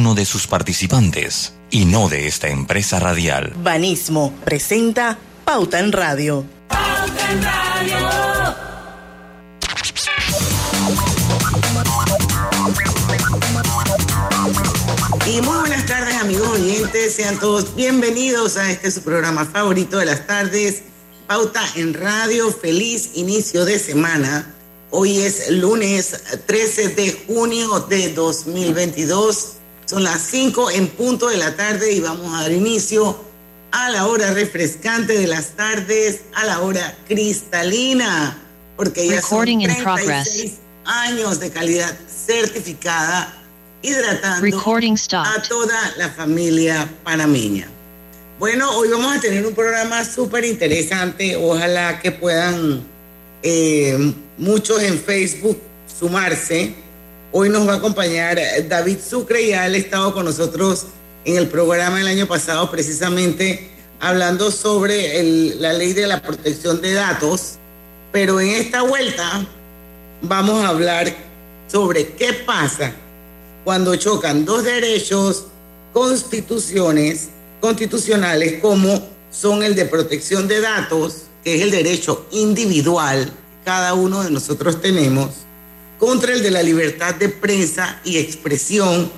uno de sus participantes y no de esta empresa radial. Banismo presenta Pauta en Radio. Pauta en Radio. Y muy buenas tardes amigos oyentes, sean todos bienvenidos a este su programa favorito de las tardes, Pauta en Radio, feliz inicio de semana. Hoy es lunes 13 de junio de 2022, son las 5 en punto de la tarde y vamos a dar inicio a la hora refrescante de las tardes, a la hora cristalina, porque ya son 36 años de calidad certificada hidratando a toda la familia panameña. Bueno, hoy vamos a tener un programa súper interesante. Ojalá que puedan eh, muchos en Facebook sumarse. Hoy nos va a acompañar David Sucre, ya él ha estado con nosotros en el programa el año pasado precisamente hablando sobre la ley de la protección de datos, pero en esta vuelta vamos a hablar sobre qué pasa cuando chocan dos derechos constituciones constitucionales como son el de protección de datos, que es el derecho individual que cada uno de nosotros tenemos, contra el de la libertad de prensa y expresión,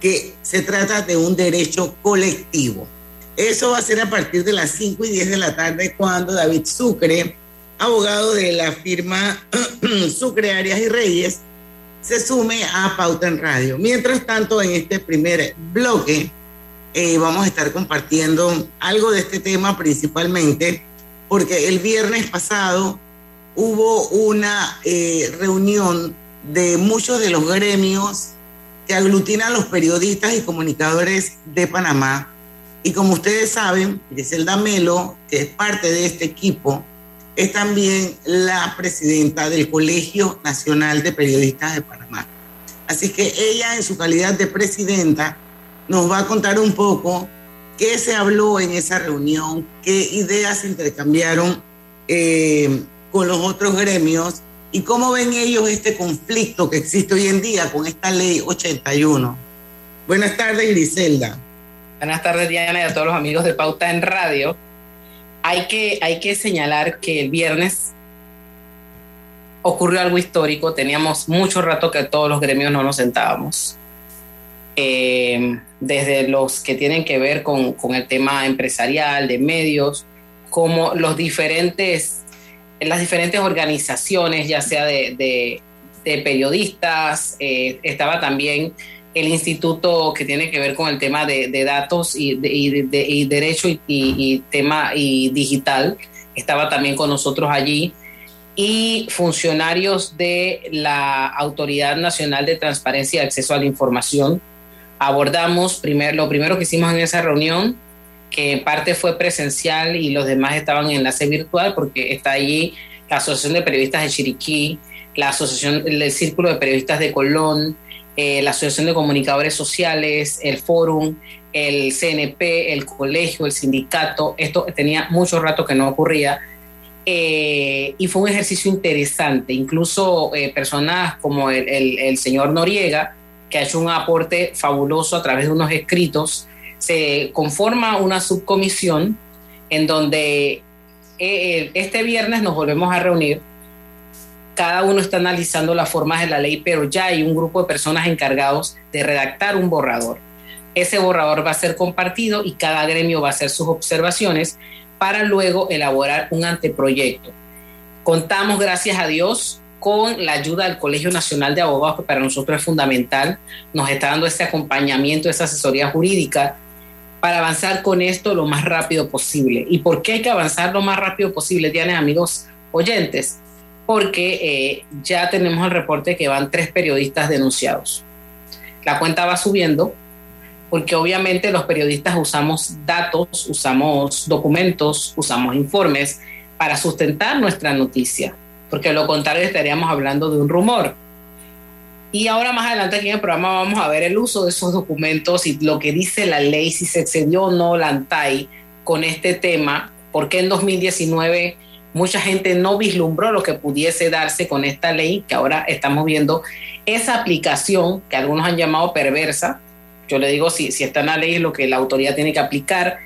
que se trata de un derecho colectivo. Eso va a ser a partir de las 5 y 10 de la tarde cuando David Sucre, abogado de la firma Sucre Arias y Reyes, se sume a Pauta en Radio. Mientras tanto, en este primer bloque eh, vamos a estar compartiendo algo de este tema principalmente porque el viernes pasado hubo una eh, reunión de muchos de los gremios que aglutinan los periodistas y comunicadores de Panamá. Y como ustedes saben, Griselda Melo, que es parte de este equipo, es también la presidenta del Colegio Nacional de Periodistas de Panamá. Así que ella, en su calidad de presidenta, nos va a contar un poco qué se habló en esa reunión, qué ideas se intercambiaron eh, con los otros gremios y cómo ven ellos este conflicto que existe hoy en día con esta ley 81. Buenas tardes, Griselda. Buenas tardes, Diana, y a todos los amigos de Pauta en Radio hay que, hay que señalar que el viernes ocurrió algo histórico. Teníamos mucho rato que todos los gremios no nos sentábamos. Eh, desde los que tienen que ver con, con, el tema empresarial, de medios, como los diferentes, las diferentes organizaciones, ya sea de, de, de periodistas, eh, estaba también el instituto que tiene que ver con el tema de, datos y, derecho y, tema y digital, estaba también con nosotros allí, y funcionarios de la Autoridad Nacional de Transparencia y Acceso a la Información. Abordamos primer, lo primero que hicimos en esa reunión, que parte fue presencial y los demás estaban en enlace virtual, porque está allí la Asociación de Periodistas de Chiriquí, la Asociación del Círculo de Periodistas de Colón, eh, la Asociación de Comunicadores Sociales, el Fórum, el CNP, el colegio, el sindicato. Esto tenía mucho rato que no ocurría. Eh, y fue un ejercicio interesante. Incluso eh, personas como el, señor Noriega, que ha hecho un aporte fabuloso a través de unos escritos, se conforma una subcomisión en donde este viernes nos volvemos a reunir cada uno está analizando las formas de la ley, pero ya hay un grupo de personas encargados de redactar un borrador. Ese borrador va a ser compartido y cada gremio va a hacer sus observaciones para luego elaborar un anteproyecto. Contamos, gracias a Dios, con la ayuda del Colegio Nacional de Abogados, que para nosotros es fundamental, nos está dando ese acompañamiento, esa asesoría jurídica para avanzar con esto lo más rápido posible. ¿Y por qué hay que avanzar lo más rápido posible, Diana, amigos oyentes? porque eh, ya tenemos el reporte que van tres periodistas denunciados. La cuenta va subiendo porque obviamente los periodistas usamos datos, usamos documentos, usamos informes para sustentar nuestra noticia, porque lo contrario estaríamos hablando de un rumor. Y ahora más adelante aquí en el programa vamos a ver el uso de esos documentos y lo que dice la ley, si se excedió o no la ANTAI con este tema, porque en 2019 mucha gente no vislumbró lo que pudiese darse con esta ley que ahora estamos viendo, esa aplicación que algunos han llamado perversa, Yo le digo si, si está en la ley es lo que la autoridad tiene que aplicar,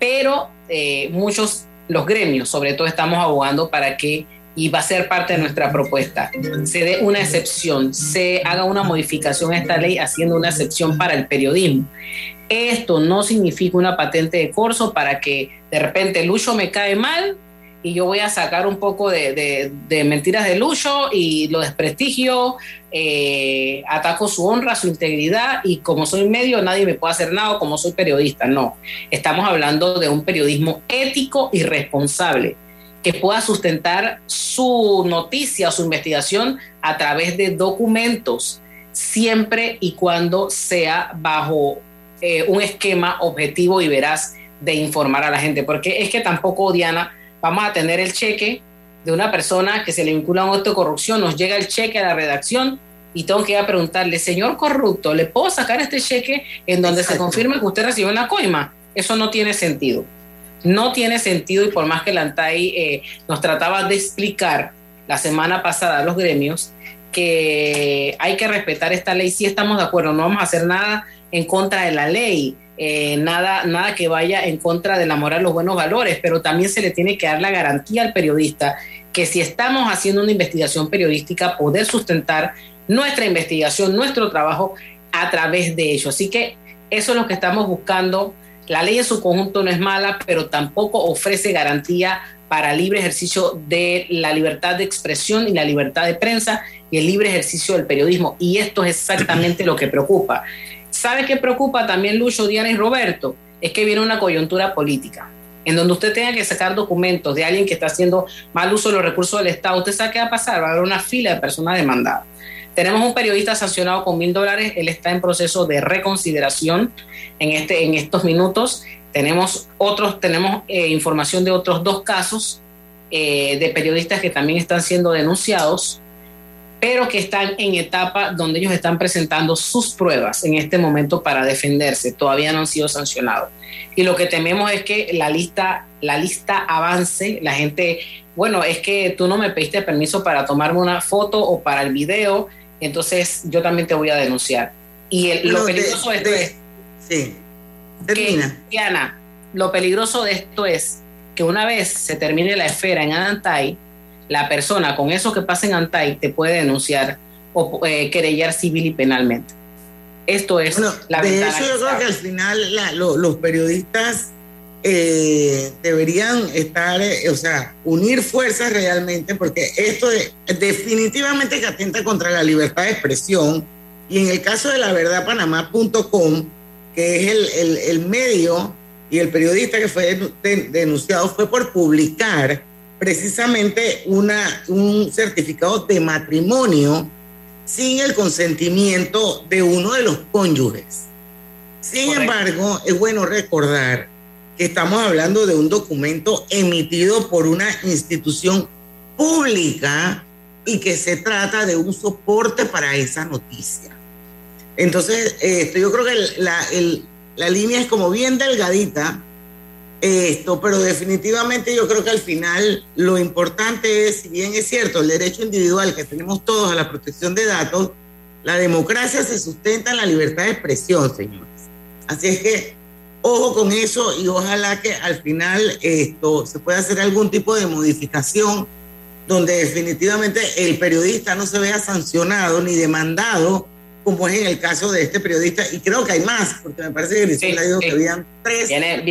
pero eh, muchos, los gremios sobre todo, estamos abogando para que, y va a ser parte de nuestra propuesta, se dé una excepción, se haga una modificación a esta ley haciendo una excepción para el periodismo. Esto no significa una patente de corso para que de repente Lucho me cae mal y yo voy a sacar un poco de, mentiras de Lucho y lo desprestigio, eh, ataco su honra, su integridad y como soy medio nadie me puede hacer nada como soy periodista. No, estamos hablando de un periodismo ético y responsable que pueda sustentar su noticia o su investigación a través de documentos, siempre y cuando sea bajo eh, un esquema objetivo y veraz de informar a la gente, porque es que tampoco, Diana, vamos a tener el cheque de una persona que se le vincula a un acto de corrupción, nos llega el cheque a la redacción y tengo que ir a preguntarle, señor corrupto, ¿le puedo sacar este cheque en donde se confirme que usted recibió una coima? Eso no tiene sentido. No tiene sentido y por más que la ANTAI eh, nos trataba de explicar la semana pasada a los gremios que hay que respetar esta ley, sí estamos de acuerdo, no vamos a hacer nada en contra de la ley, eh, nada, nada que vaya en contra de la moral, los buenos valores, pero también se le tiene que dar la garantía al periodista que si estamos haciendo una investigación periodística, poder sustentar nuestra investigación, nuestro trabajo a través de ello. Así que eso es lo que estamos buscando. La ley en su conjunto no es mala, pero tampoco ofrece garantía para libre ejercicio de la libertad de expresión y la libertad de prensa y el libre ejercicio del periodismo. Y esto es exactamente lo que preocupa. ¿Sabe qué preocupa también Lucho, Diana y Roberto? Es que viene una coyuntura política, en donde usted tenga que sacar documentos de alguien que está haciendo mal uso de los recursos del Estado. ¿Usted sabe qué va a pasar? Va a haber una fila de personas demandadas. Tenemos un periodista sancionado con mil dólares, él está en proceso de reconsideración en, este, en estos minutos. Tenemos otros, tenemos eh, información de otros dos casos eh, de periodistas que también están siendo denunciados pero que están en etapa donde ellos están presentando sus pruebas en este momento para defenderse. Todavía no han sido sancionados. Y lo que tememos es que la lista, la lista avance, la gente, bueno, es que tú no me pediste permiso para tomarme una foto o para el video, entonces yo también te voy a denunciar. Y lo peligroso de, esto es... Sí, termina. Diana, lo peligroso de esto es que una vez se termine la esfera en Anantay, la persona con eso que pasa en Antay te puede denunciar o eh, querellar civil y penalmente. Esto es la De hecho, yo creo que al final los periodistas eh, deberían estar, eh, o sea, unir fuerzas realmente, porque esto definitivamente que atenta contra la libertad de expresión. Y en el caso de la verdad panamá.com, que es el, el, el, medio y el periodista que fue denunciado, fue por publicar precisamente una, un certificado de matrimonio sin el consentimiento de uno de los cónyuges. Sin embargo, es bueno recordar que estamos hablando de un documento emitido por una institución pública y que se trata de un soporte para esa noticia. Entonces, esto, yo creo que la, la línea es como bien delgadita esto, pero definitivamente yo creo que al final lo importante es, si bien es cierto, el derecho individual que tenemos todos a la protección de datos, la democracia se sustenta en la libertad de expresión, señores. Así es que ojo con eso y ojalá que al final esto se pueda hacer algún tipo de modificación donde definitivamente el periodista no se vea sancionado ni demandado como es en el caso de este periodista, y creo que hay más, porque me parece que Grisel ha dicho que habían tres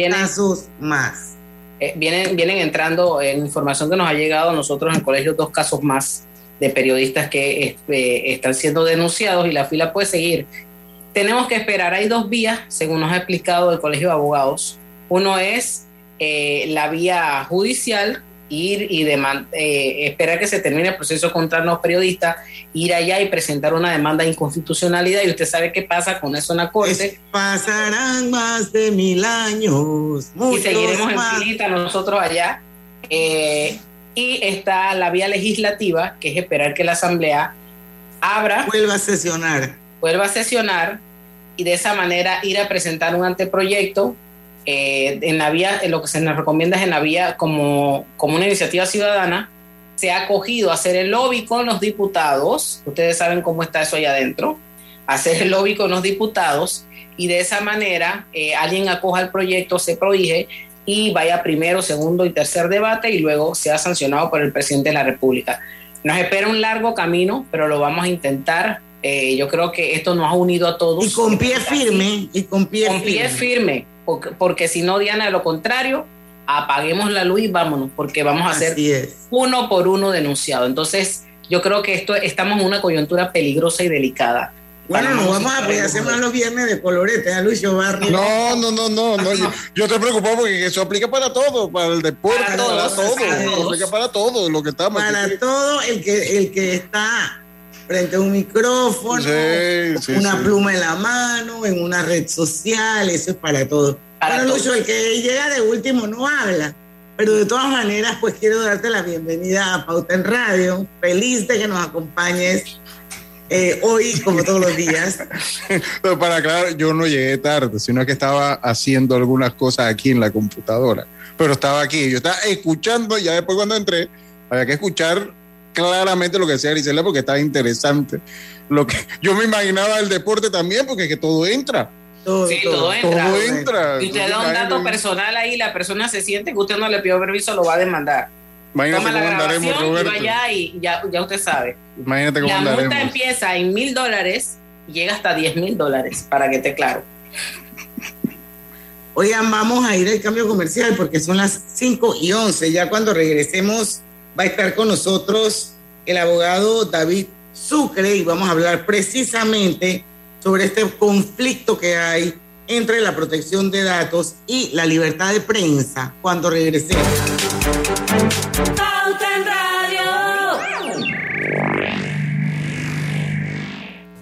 casos más. Eh, vienen, vienen entrando en información que nos ha llegado a nosotros en el colegio dos casos más de periodistas que eh, están siendo denunciados y la fila puede seguir. Tenemos que esperar, hay dos vías, según nos ha explicado el Colegio de Abogados. Uno es eh, la vía judicial, ir y eh, esperar que se termine el proceso contra los periodistas, ir allá y presentar una demanda de inconstitucionalidad y usted sabe qué pasa con eso en la corte. pasarán más de mil años. Y seguiremos en filita nosotros allá. Eh, y está la vía legislativa, que es esperar que la Asamblea abra. Vuelva a sesionar. Vuelva a sesionar y de esa manera ir a presentar un anteproyecto eh, en la vía, lo que se nos recomienda es en la vía como, como una iniciativa ciudadana, se ha acogido a hacer el lobby con los diputados, ustedes saben cómo está eso allá adentro, hacer el lobby con los diputados y de esa manera eh, alguien acoja el proyecto, se prohíbe y vaya primero, segundo y tercer debate y luego sea sancionado por el presidente de la República. Nos espera un largo camino, pero lo vamos a intentar. Eh, yo creo que esto nos ha unido a todos. Y con pie firme, y con pie con pie firme, porque, porque si no, Diana, de lo contrario, apaguemos la luz y vámonos, porque vamos a ser uno por uno denunciado. Entonces, yo creo que esto estamos en una coyuntura peligrosa y delicada. Bueno, nos vamos a hacer más los viernes de colorete, a ¿eh, Luis Barrio. No, no, no, no, no. Yo, yo estoy preocupado porque eso aplica para todo, para el deporte, para, todo, aplica para todo lo que estamos. Para todo el que, el que está frente a un micrófono, una pluma en la mano, en una red social, eso es para todo. Para Lucho, el que llega de último no habla. Pero de todas maneras, pues quiero darte la bienvenida a Pauta en Radio. Feliz de que nos acompañes eh, hoy, como todos los días. para aclarar, yo no llegué tarde, sino que estaba haciendo algunas cosas aquí en la computadora. Pero estaba aquí, yo estaba escuchando, ya después cuando entré, había que escuchar claramente lo que decía Grisela porque estaba interesante. Lo que yo me imaginaba el deporte también, porque es que todo entra. Todo, sí, todo, entra. Y usted da un dato personal ahí, la persona se siente que usted no le pidió permiso, lo va a demandar. Toma la grabación y vaya y ya, ya usted sabe. Imagínate cómo La multa empieza en mil dólares y llega hasta diez mil dólares, para que esté claro. Oigan, vamos a ir al cambio comercial porque son las 5 y 11. Ya cuando regresemos va a estar con nosotros el abogado David Sucre y vamos a hablar precisamente sobre este conflicto que hay entre la protección de datos y la libertad de prensa cuando regresemos.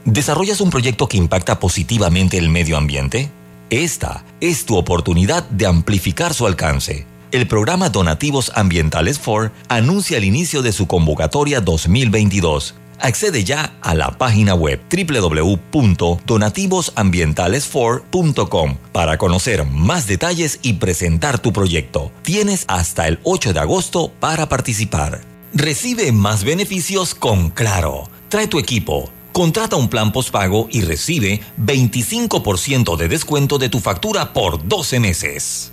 ¿Desarrollas un proyecto que impacta positivamente el medio ambiente? Esta es tu oportunidad de amplificar su alcance. El programa Donativos Ambientales 4 anuncia el inicio de su convocatoria 2022 Accede ya a la página web www.donativosambientales4.com para conocer más detalles y presentar tu proyecto. Tienes hasta el 8 de agosto para participar. Recibe más beneficios con Claro. Trae tu equipo. Contrata un plan postpago y recibe 25% de descuento de tu factura por 12 meses.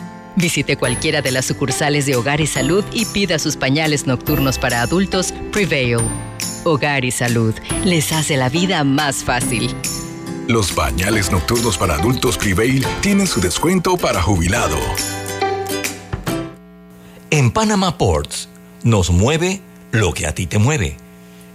Visite cualquiera de las sucursales de Hogar y Salud y pida sus pañales nocturnos para adultos Prevail. Hogar y Salud les hace la vida más fácil. Los bañales nocturnos para adultos Prevail tienen su descuento para jubilado. En Panama Ports nos mueve lo que a ti te mueve.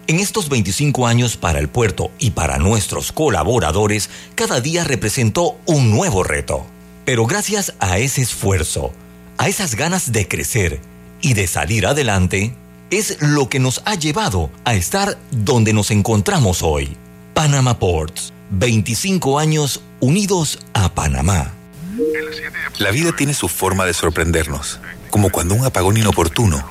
En estos 25 años para el puerto y para nuestros colaboradores, cada día representó un nuevo reto. Pero gracias a ese esfuerzo, a esas ganas de crecer y de salir adelante, es lo que nos ha llevado a estar donde nos encontramos hoy. Panama Ports 25 años unidos a Panamá. La vida tiene su forma de sorprendernos, como cuando un apagón inoportuno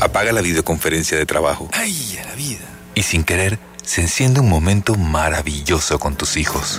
apaga la videoconferencia de trabajo. ¡Ay, a la vida! Y sin querer, se enciende un momento maravilloso con tus hijos.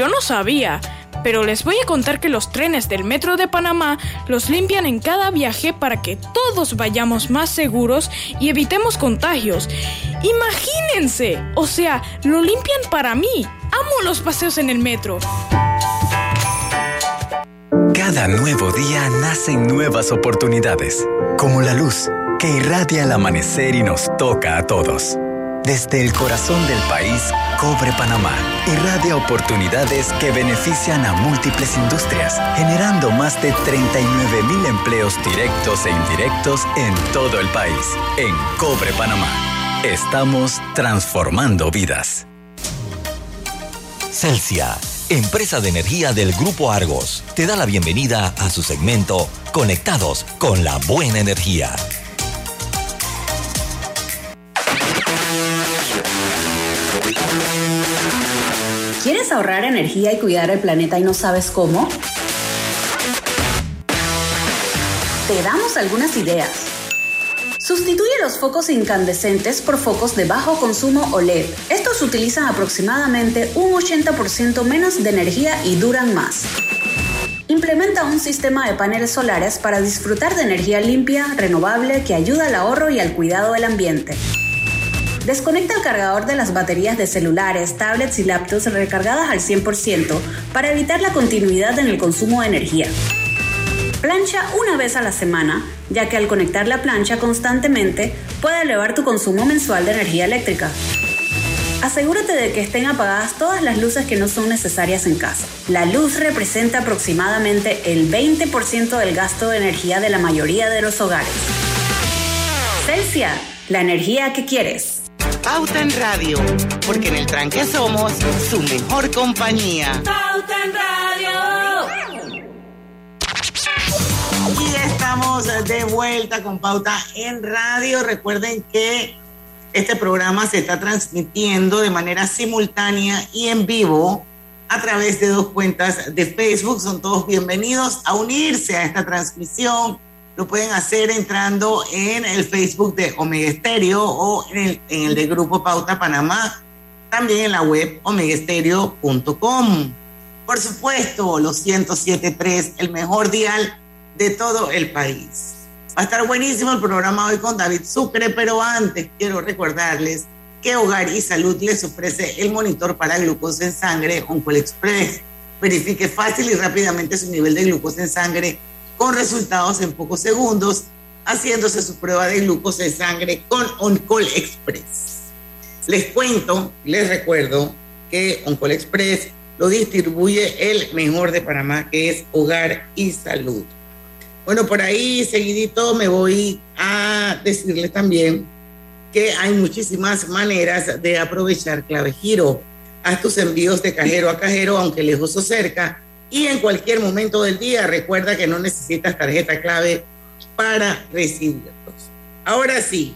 Yo no sabía, pero les voy a contar que los trenes del Metro de Panamá los limpian en cada viaje para que todos vayamos más seguros y evitemos contagios. Imagínense. O sea, lo limpian para mí. Amo los paseos en el metro. Cada nuevo día nacen nuevas oportunidades, como la luz que irradia el amanecer y nos toca a todos. Desde el corazón del país, Cobre Panamá irradia oportunidades que benefician a múltiples industrias, generando más de 39 mil empleos directos e indirectos en todo el país. En Cobre Panamá, estamos transformando vidas. Celsia, empresa de energía del Grupo Argos, te da la bienvenida a su segmento Conectados con la Buena Energía. ¿Quieres ahorrar energía y cuidar el planeta y no sabes cómo? Te damos algunas ideas. Sustituye los focos incandescentes por focos de bajo consumo OLED. Estos utilizan aproximadamente un 80% menos de energía y duran más. Implementa un sistema de paneles solares para disfrutar de energía limpia, renovable, que ayuda al ahorro y al cuidado del ambiente. Desconecta el cargador de las baterías de celulares, tablets y laptops recargadas al 100% para evitar la continuidad en el consumo de energía. Plancha una vez a la semana, ya que al conectar la plancha constantemente puede elevar tu consumo mensual de energía eléctrica. Asegúrate de que estén apagadas todas las luces que no son necesarias en casa. La luz representa aproximadamente el 20% del gasto de energía de la mayoría de los hogares. Celsia, la energía que quieres. Pauta en Radio, porque en el tranque somos su mejor compañía. Pauta en Radio. Y estamos de vuelta con Pauta en Radio. Recuerden que este programa se está transmitiendo de manera simultánea y en vivo a través de dos cuentas de Facebook. Son todos bienvenidos a unirse a esta transmisión lo pueden hacer entrando en el Facebook de Omega Estéreo o en el, en el de Grupo Pauta Panamá, también en la web omegaestereo.com. Por supuesto, los 107.3, el mejor dial de todo el país. Va a estar buenísimo el programa hoy con David Sucre, pero antes quiero recordarles que Hogar y Salud les ofrece el monitor para glucosa en sangre Oncol Express. Verifique fácil y rápidamente su nivel de glucosa en sangre con resultados en pocos segundos, haciéndose su prueba de glucosa de sangre con Oncol Express. Les cuento, les recuerdo que Oncol Express lo distribuye el mejor de Panamá, que es Hogar y Salud. Bueno, por ahí seguidito me voy a decirles también que hay muchísimas maneras de aprovechar clave giro. Haz tus envíos de cajero a cajero, aunque lejos o cerca, y en cualquier momento del día. Recuerda que no necesitas tarjeta clave para recibirlos. Ahora sí,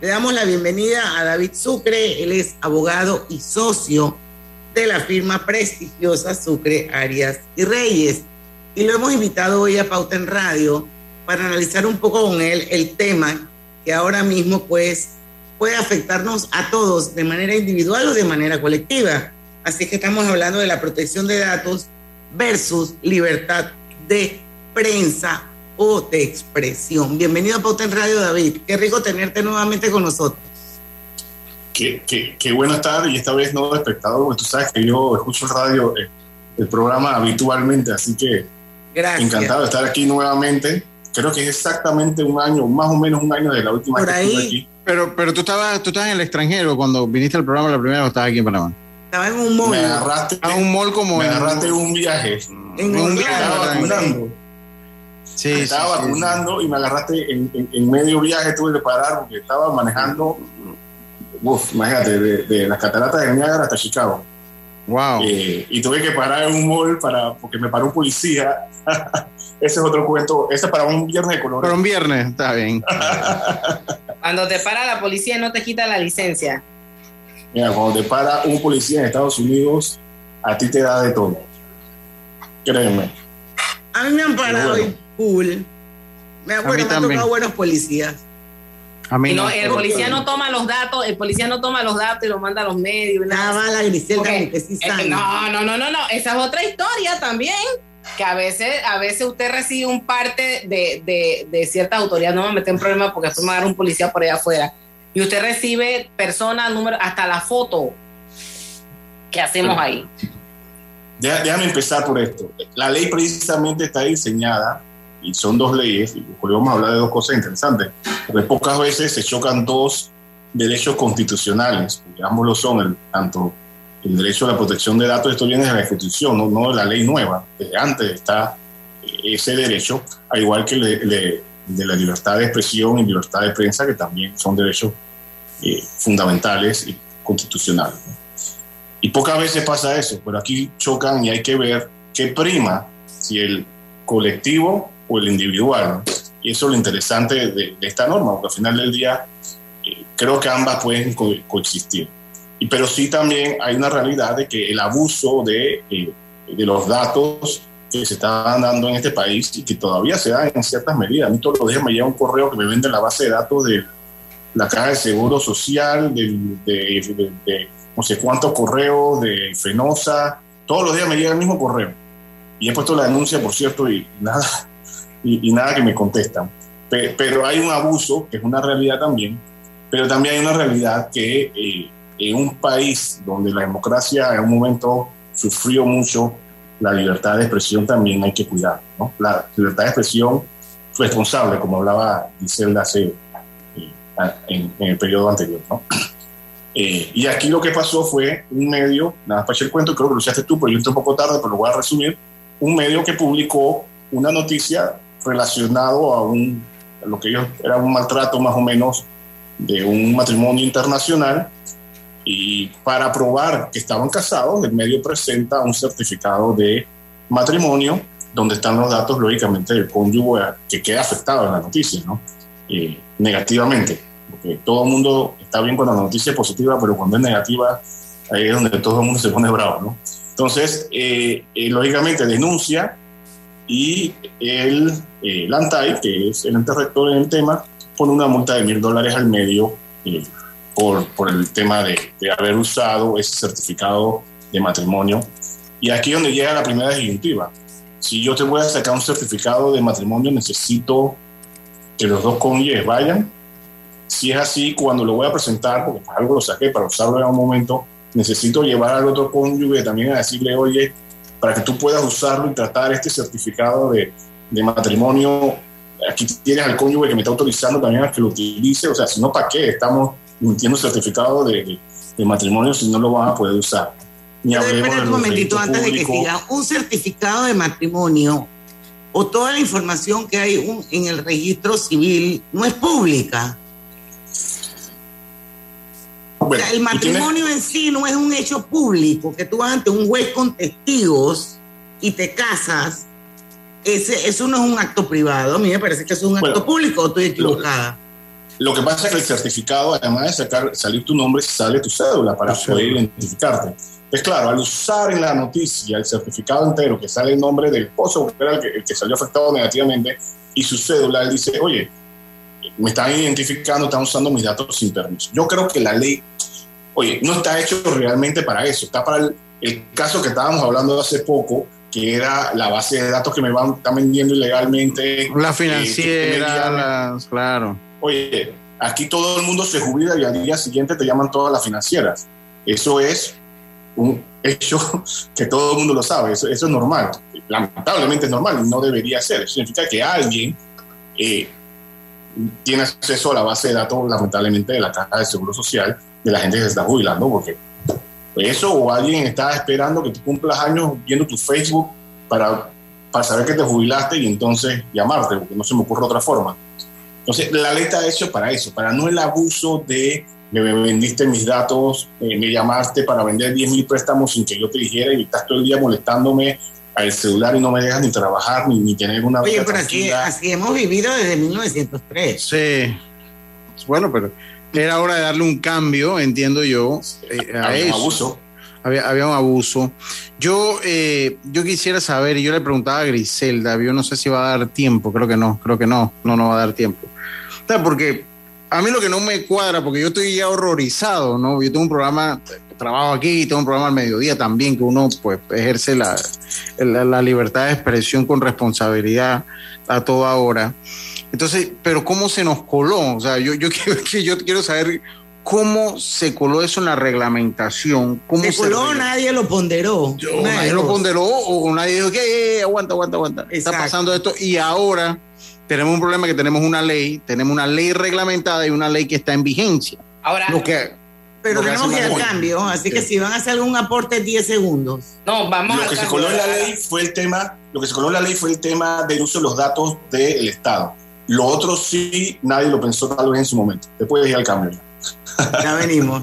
le damos la bienvenida a David Sucre. Él es abogado y socio de la firma prestigiosa Sucre Arias y Reyes. Y lo hemos invitado hoy a Pauta en Radio para analizar un poco con él el tema que ahora mismo pues puede afectarnos a todos de manera individual o de manera colectiva. Así que estamos hablando de la protección de datos versus libertad de prensa o de expresión. Bienvenido a Pauta en Radio, David. Qué rico tenerte nuevamente con nosotros. Qué, qué, qué bueno estar y esta vez no de espectador, porque tú sabes que yo escucho el radio, el, el programa habitualmente, así que Gracias. encantado de estar aquí nuevamente. Creo que es exactamente un año, más o menos un año de la última Por vez que ahí. estuve aquí. Pero, pero tú estabas, tú estabas en el extranjero cuando viniste al programa la primera vez, o estabas aquí en Panamá. Estaba en un mall. Me agarraste, A un mall como me en- agarraste un viaje. En un Me viaje, estaba vacunando. Sí, Me sí, estaba sí, sí. vacunando y me agarraste en, en- en medio viaje, tuve que parar porque estaba manejando, uf, imagínate, de, de las cataratas de Niágara hasta Chicago. Wow. Eh, y tuve que parar en un mall para, porque me paró un policía. ese es otro cuento. Ese es para un viernes de color. Pero un viernes, está bien. Cuando te para la policía no te quita la licencia. Mira, cuando te para un policía en Estados Unidos, a ti te da de todo. Créeme. A mí me han parado Bueno. en pool. Me, A bueno, me han tocado buenos policías. A mí Y no, no. el policía no toma los datos, el policía no toma los datos y los manda a los medios. y nada. Estaba la Griselda como que sí sabe. no, no, no, no, no. Esa es otra historia también. Que a veces, a veces usted recibe un parte de, de, de cierta autoridad. No me metí en problemas porque después me agarra un policía por allá afuera. Y usted recibe persona, número, hasta la foto que hacemos ahí. Déjame empezar por esto. La ley precisamente está diseñada, y son dos leyes, y hoy vamos a hablar de dos cosas interesantes, porque pocas veces se chocan dos derechos constitucionales, porque ambos lo son, el, tanto el derecho a la protección de datos, esto viene de la Constitución, no, no de la ley nueva, desde antes está ese derecho, al igual que de la libertad de expresión y libertad de prensa, que también son derechos eh, fundamentales y constitucionales. Y pocas veces pasa eso, pero aquí chocan y hay que ver qué prima, si el colectivo o el individual. Y eso es lo interesante de, esta norma, porque al final del día eh, creo que ambas pueden coexistir. Y, pero sí también hay una realidad de que el abuso de, eh, de los datos que se están dando en este país y que todavía se da en ciertas medidas. A mí todos los días me llega un correo que me vende la base de datos de la Caja de Seguro Social, de, no sé cuántos correos, de Fenosa. Todos los días me llega el mismo correo. Y he puesto la denuncia, por cierto, y nada, y, nada que me contestan. Pero, hay un abuso, que es una realidad también, pero también hay una realidad que eh, en un país donde la democracia en un momento sufrió mucho, la libertad de expresión también hay que cuidar. ¿no? La libertad de expresión responsable, como hablaba Giselle hace eh, en, el periodo anterior. ¿no? Eh, y aquí lo que pasó fue un medio, nada más para echar el cuento, creo que lo hiciste tú, pero yo estoy un poco tarde, pero lo voy a resumir, un medio que publicó una noticia relacionado a un, a lo que ellos era un maltrato más o menos de un matrimonio internacional y para probar que estaban casados, el medio presenta un certificado de matrimonio donde están los datos, lógicamente, del cónyuge que queda afectado en la noticia, ¿no? Eh, negativamente. Porque todo el mundo está bien cuando la noticia es positiva, pero cuando es negativa, ahí es donde todo el mundo se pone bravo, ¿no? Entonces, eh, eh, lógicamente, denuncia y el Lantay, que es el ente rector en el tema, pone una multa de mil dólares al medio por, por el tema de, de, haber usado ese certificado de matrimonio. Y aquí es donde llega la primera disyuntiva. Si yo te voy a sacar un certificado de matrimonio, necesito que los dos cónyuges vayan. Si es así, cuando lo voy a presentar, porque algo lo saqué para usarlo en un momento, necesito llevar al otro cónyuge también a decirle, oye, para que tú puedas usarlo y tratar este certificado de, de matrimonio, aquí tienes al cónyuge que me está autorizando también a que lo utilice, o sea, si no, ¿para qué? Estamos tiene certificado de, de, matrimonio si no lo van a poder usar. Ni Espera un momentito antes de que siga. Un certificado de matrimonio o toda la información que hay en el registro civil no es pública. El matrimonio en sí no es un hecho público, que tú vas ante un juez con testigos y te casas. Ese, eso no es un acto privado. A mí me parece que es un acto público o estoy equivocada. Lo que pasa es que el certificado, además de sacar, salir tu nombre, sale tu cédula para poder identificarte. Es claro, al usar en la noticia el certificado entero que sale el nombre del esposo, que era el que, salió afectado negativamente, y su cédula, él dice, oye, me están identificando, están usando mis datos sin permiso. Yo creo que la ley, oye, no está hecho realmente para eso, está para el, caso que estábamos hablando hace poco, que era la base de datos que me van, están vendiendo ilegalmente. La financiera, eh, claro oye, aquí todo el mundo se jubila y al día siguiente te llaman todas las financieras. Eso es un hecho que todo el mundo lo sabe, eso, es normal, lamentablemente es normal y no debería ser. Eso significa que alguien eh, tiene acceso a la base de datos, lamentablemente, de la Caja de Seguro Social de la gente que se está jubilando, porque eso o alguien está esperando que tú cumplas años viendo tu Facebook para, para saber que te jubilaste y entonces llamarte, porque no se me ocurre otra forma. Entonces, la ley está hecha para eso, para no el abuso de me vendiste mis datos, eh, me llamaste para vender 10 mil préstamos sin que yo te dijera y estás todo el día molestándome al celular y no me dejas ni trabajar ni, ni tener una Oye, pero aquí así hemos vivido desde 1903. Sí. Bueno, pero era hora de darle un cambio, entiendo yo, eh, a había Un abuso. Había, un abuso. Yo, eh, yo quisiera saber, y yo le preguntaba a Griselda, yo no sé si va a dar tiempo, creo que no, creo que no, no, no va a dar tiempo porque a mí lo que no me cuadra, porque yo estoy ya horrorizado, ¿no? Yo tengo un programa, trabajo aquí, tengo un programa al mediodía también, que uno pues ejerce la, la, libertad de expresión con responsabilidad a toda hora. Entonces, pero ¿cómo se nos coló? O sea, yo, yo, quiero, yo quiero saber cómo se coló eso en la reglamentación. ¿Cómo se coló, nadie lo ponderó. nadie lo ponderó o nadie dijo que aguanta, aguanta, aguanta. Está pasando esto y ahora tenemos un problema que tenemos una ley, tenemos una ley reglamentada y una ley que está en vigencia. Ahora, lo que, pero tenemos que ir cambio, así que si van a hacer algún aporte 10 segundos. No, vamos Lo que se coló en la ley fue el tema, lo que se coló en la ley fue el tema del uso de los datos del Estado. Lo otro sí, nadie lo pensó tal vez en su momento. Después ir al cambio. Ya venimos.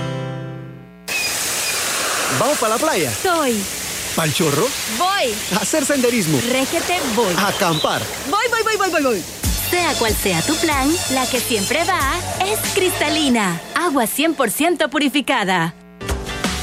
¿Vamos para la playa? Soy. ¿Pal chorro? Voy. A hacer senderismo. Régete, voy. A acampar. Voy, voy, voy, voy, voy, voy. Sea cual sea tu plan, la que siempre va es cristalina. Agua 100% purificada.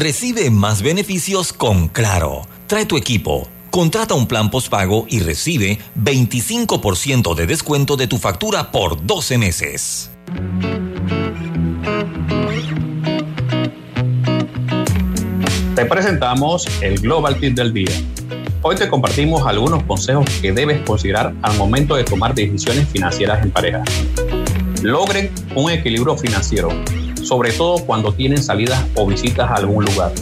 Recibe más beneficios con Claro. Trae tu equipo. Contrata un plan postpago y recibe 25% de descuento de tu factura por 12 meses. Te presentamos el Global Tip del día. Hoy te compartimos algunos consejos que debes considerar al momento de tomar decisiones financieras en pareja. Logren un equilibrio financiero sobre todo cuando tienen salidas o visitas a algún lugar.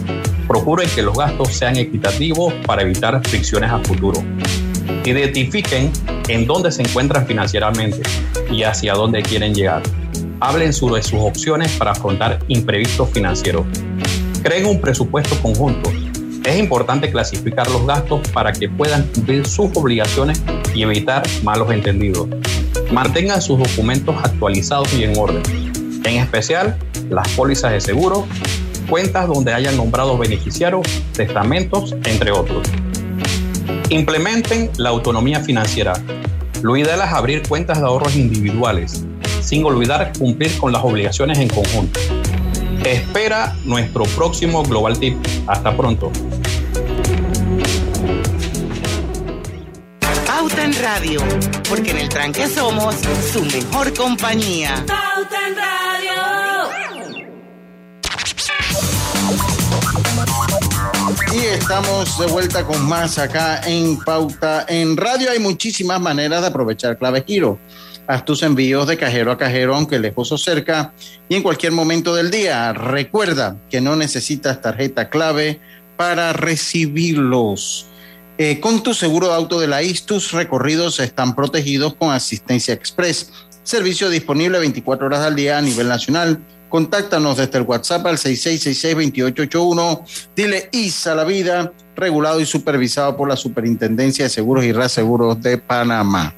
Procuren que los gastos sean equitativos para evitar fricciones a futuro. Identifiquen en dónde se encuentran financieramente y hacia dónde quieren llegar. Hablen sobre sus opciones para afrontar imprevistos financieros. Creen un presupuesto conjunto. Es importante clasificar los gastos para que puedan cumplir sus obligaciones y evitar malos entendidos. Mantengan sus documentos actualizados y en orden. En especial, las pólizas de seguro, cuentas donde hayan nombrado beneficiarios, testamentos, entre otros. Implementen la autonomía financiera. Lo ideal es abrir cuentas de ahorros individuales, sin olvidar cumplir con las obligaciones en conjunto. Espera nuestro próximo Global Tip. Hasta pronto. Pauta Radio, porque en el tranque somos su mejor compañía. Pauta Radio. Y estamos de vuelta con más acá en Pauta en Radio. Hay muchísimas maneras de aprovechar Clave Giro. Haz tus envíos de cajero a cajero, aunque lejos o cerca, y en cualquier momento del día. Recuerda que no necesitas tarjeta clave para recibirlos. Eh, con tu seguro de auto de la IS, tus recorridos están protegidos con asistencia express. Servicio disponible 24 horas al día a nivel nacional. Contáctanos desde el WhatsApp al 6666-2881. Dile IS a la vida, regulado y supervisado por la Superintendencia de Seguros y Reaseguros de Panamá.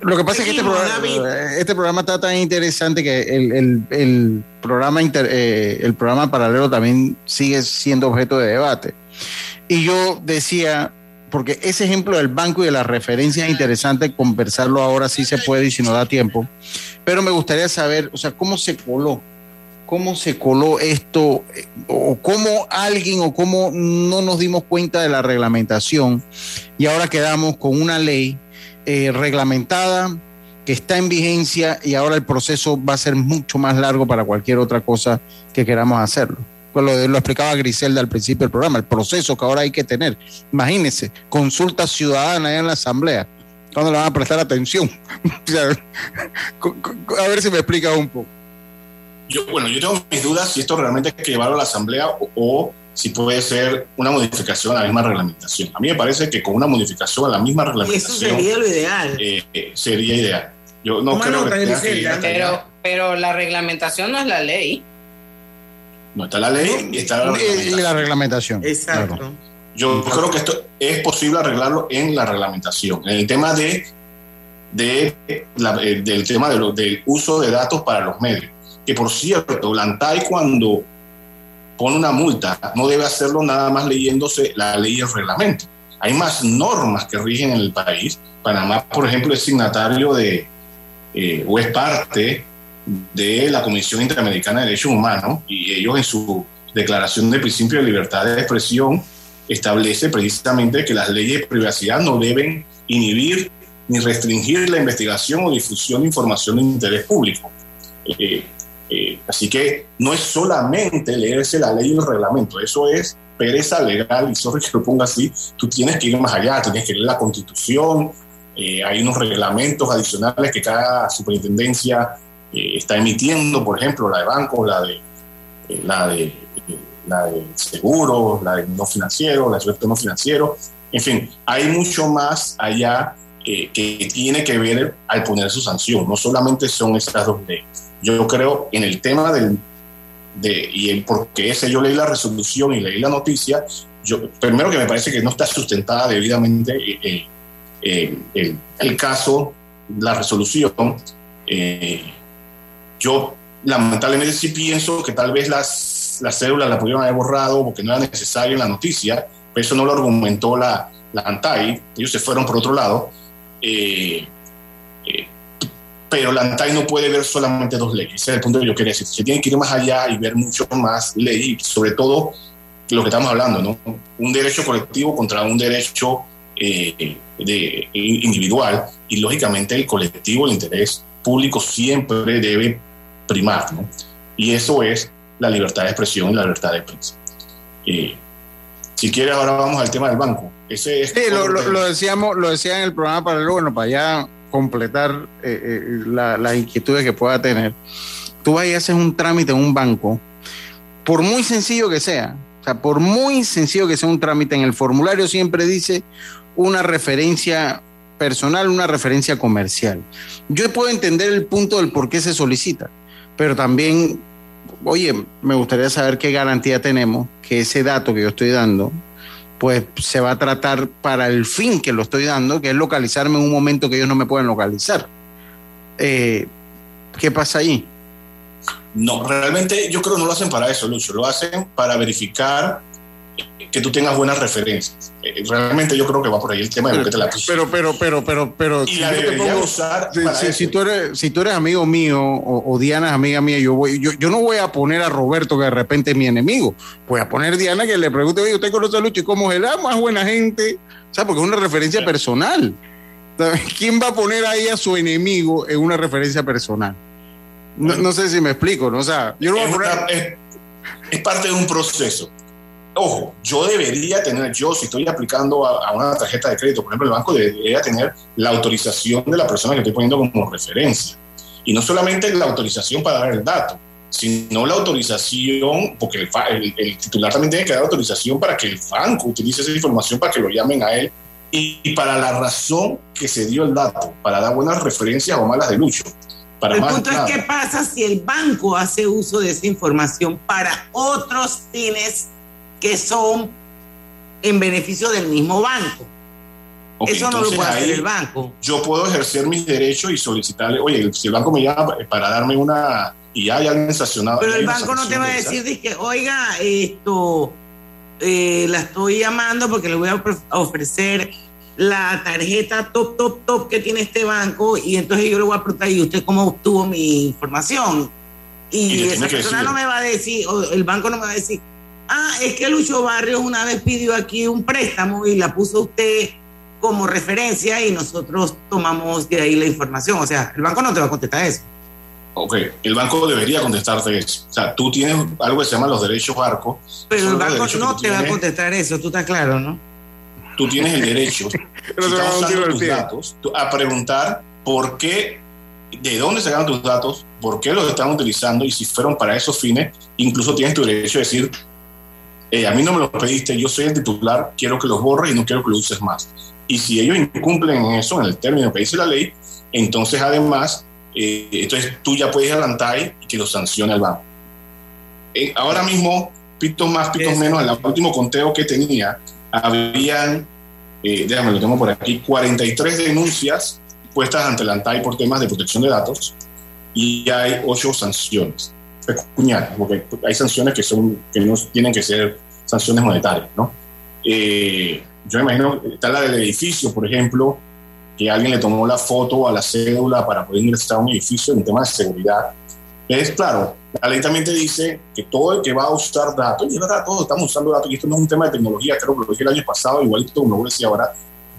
Lo que pasa es que este programa, este programa está tan interesante que el, el- el programa inter- eh, el programa paralelo también sigue siendo objeto de debate. Y yo decía, porque ese ejemplo del banco y de la referencia es interesante, conversarlo ahora sí se puede y si no da tiempo. Pero me gustaría saber, o sea, cómo se coló, cómo se coló esto, o cómo alguien, o cómo no nos dimos cuenta de la reglamentación y ahora quedamos con una ley eh, reglamentada que está en vigencia y ahora el proceso va a ser mucho más largo para cualquier otra cosa que queramos hacerlo. Pues lo, lo explicaba Griselda al principio del programa, el proceso que ahora hay que tener. Imagínense, consulta ciudadana allá en la asamblea. ¿Cuándo le van a prestar atención? A ver si me explica un poco. Yo, bueno, yo tengo mis dudas si esto realmente hay que llevarlo a la Asamblea o, o si puede ser una modificación a la misma reglamentación. A mí me parece que con una modificación a la misma Y eso reglamentación sería lo ideal. eh, eh, sería ideal. Yo no creo nota, que que. Pero, pero la reglamentación no es la ley. No está la ley y está la y reglamentación. la reglamentación. Exacto. Claro. Yo creo que esto es posible arreglarlo en la reglamentación. En el tema de, de la- eh, del tema de lo- del uso de datos para los medios. Que por cierto, la ANTAI cuando pone una multa no debe hacerlo nada más leyéndose la ley y el reglamento. Hay más normas que rigen en el país. Panamá, por ejemplo, es signatario de eh, o es parte de la Comisión Interamericana de Derechos Humanos y ellos en su declaración de principio de libertad de expresión establece precisamente que las leyes de privacidad no deben inhibir ni restringir la investigación o difusión de información de interés público. Eh, eh, así que no es solamente leerse la ley y el reglamento, eso es pereza legal, y sorry que lo ponga así, tú tienes que ir más allá, tienes que leer la constitución, eh, hay unos reglamentos adicionales que cada superintendencia eh, está emitiendo, por ejemplo, la de bancos, la de, eh, la de, eh, la de seguros, la de no financiero, la de sujeto no financiero, en fin, hay mucho más allá eh, que tiene que ver al poner su sanción, no solamente son esas dos leyes. Yo creo en el tema del, de, y el porque ese yo leí la resolución y leí la noticia, yo, primero que me parece que no está sustentada debidamente eh, eh, eh, el, el caso, la resolución. eh, yo lamentablemente sí pienso que tal vez las, las cédulas la pudieron haber borrado porque no era necesario en la noticia, pero eso no lo argumentó la, la ANTAI, ellos se fueron por otro lado. eh, eh, pero la ANTAI no puede ver solamente dos leyes, ese es el punto que yo quería decir. Se tiene que ir más allá y ver mucho más ley, sobre todo lo que estamos hablando, ¿no? Un derecho colectivo contra un derecho eh, de, individual y lógicamente el colectivo, el interés público siempre debe primar, ¿no? Y eso es la libertad de expresión y la libertad de prensa. Eh, si quieres, ahora vamos al tema del banco. Ese es Sí, lo, decíamos, lo decía en el programa paralelo, bueno, para ya completar eh, eh, la- las inquietudes que pueda tener. Tú vas y haces un trámite en un banco, por muy sencillo que sea, o sea, por muy sencillo que sea un trámite, en el formulario siempre dice una referencia personal, una referencia comercial. Yo puedo entender el punto del por qué se solicita, pero también, oye, me gustaría saber qué garantía tenemos que ese dato que yo estoy dando pues se va a tratar para el fin que lo estoy dando, que es localizarme en un momento que ellos no me pueden localizar. Eh, ¿Qué pasa ahí? No, realmente yo creo que no lo hacen para eso, Lucho. Lo hacen para verificar eh, que tú tengas buenas referencias. Eh, Realmente yo creo que va por ahí el tema de por qué te la puso. Pero, pero, pero, pero, pero. Y la yo te debería pongo- usar si, si- si tú eres, si tú eres amigo mío o, o Diana es amiga mía, yo, voy, yo, yo no voy a poner a Roberto que de repente es mi enemigo. Voy a poner a Diana que le pregunte, oye, ¿usted conoce a Lucho? ¿Y cómo es él? Ah, más buena gente. O sea, porque es una referencia personal. ¿Quién va a poner ahí a su enemigo en una referencia personal? No, no sé si me explico, ¿no? O sea, yo no voy a poner... es- es parte de un proceso. Ojo, yo debería tener, yo si estoy aplicando a, a una tarjeta de crédito, por ejemplo, el banco debería tener la autorización de la persona que estoy poniendo como referencia. Y no solamente la autorización para dar el dato, sino la autorización, porque el, el- el titular también tiene que dar autorización para que el banco utilice esa información para que lo llamen a él y, y para la razón que se dio el dato, para dar buenas referencias o malas de Lucho. Para el punto nada. es qué pasa si el banco hace uso de esa información para otros fines que son en beneficio del mismo banco. Eso no lo puede hacer el banco. Yo puedo ejercer mis derechos y solicitarle, oye, si el banco me llama para darme una y ya hayan sancionado. Pero el hay banco no te va a decir, dizque, oiga, esto, eh, la estoy llamando porque le voy a ofre- a ofrecer la tarjeta top, top, top que tiene este banco y entonces yo le voy a preguntar, ¿y usted cómo obtuvo mi información? Y Y, esa persona no me va a decir, o el banco no me va a decir, ah, es que Lucho Barrios una vez pidió aquí un préstamo y la puso usted como referencia y nosotros tomamos de ahí la información. O sea, el banco no te va a contestar eso. Ok, el banco debería contestarte eso. O sea, tú tienes algo que se llama los derechos barco. Pero el banco no te va a tienes. contestar eso, tú estás claro, ¿no? Tú tienes el derecho, si tus datos, a preguntar por qué, de dónde sacaron tus datos, por qué los están utilizando y si fueron para esos fines. Incluso tienes tu derecho a decir, eh, a mí no me los pediste, yo soy el titular, quiero que los borres y no quiero que los uses más. Y si ellos incumplen en eso, en el término que dice la ley, entonces además, eh, entonces tú ya puedes adelantar y que lo sancione el banco. Eh, ahora mismo, pitos más, pitos menos, en el último conteo que tenía, habían, eh, déjame lo tengo por aquí, 43 denuncias puestas ante la ANTAI por temas de protección de datos y hay 8 sanciones pecuniarias, porque hay sanciones que, son, que no tienen que ser sanciones monetarias, ¿no? Eh, yo me imagino, está la del edificio, por ejemplo, que alguien le tomó la foto a la cédula para poder ingresar a un edificio en tema de seguridad. Es claro, la ley también te dice que todo el que va a usar datos, y es verdad, todos estamos usando datos, y esto no es un tema de tecnología, creo que lo dije el año pasado, igualito como lo decía ahora,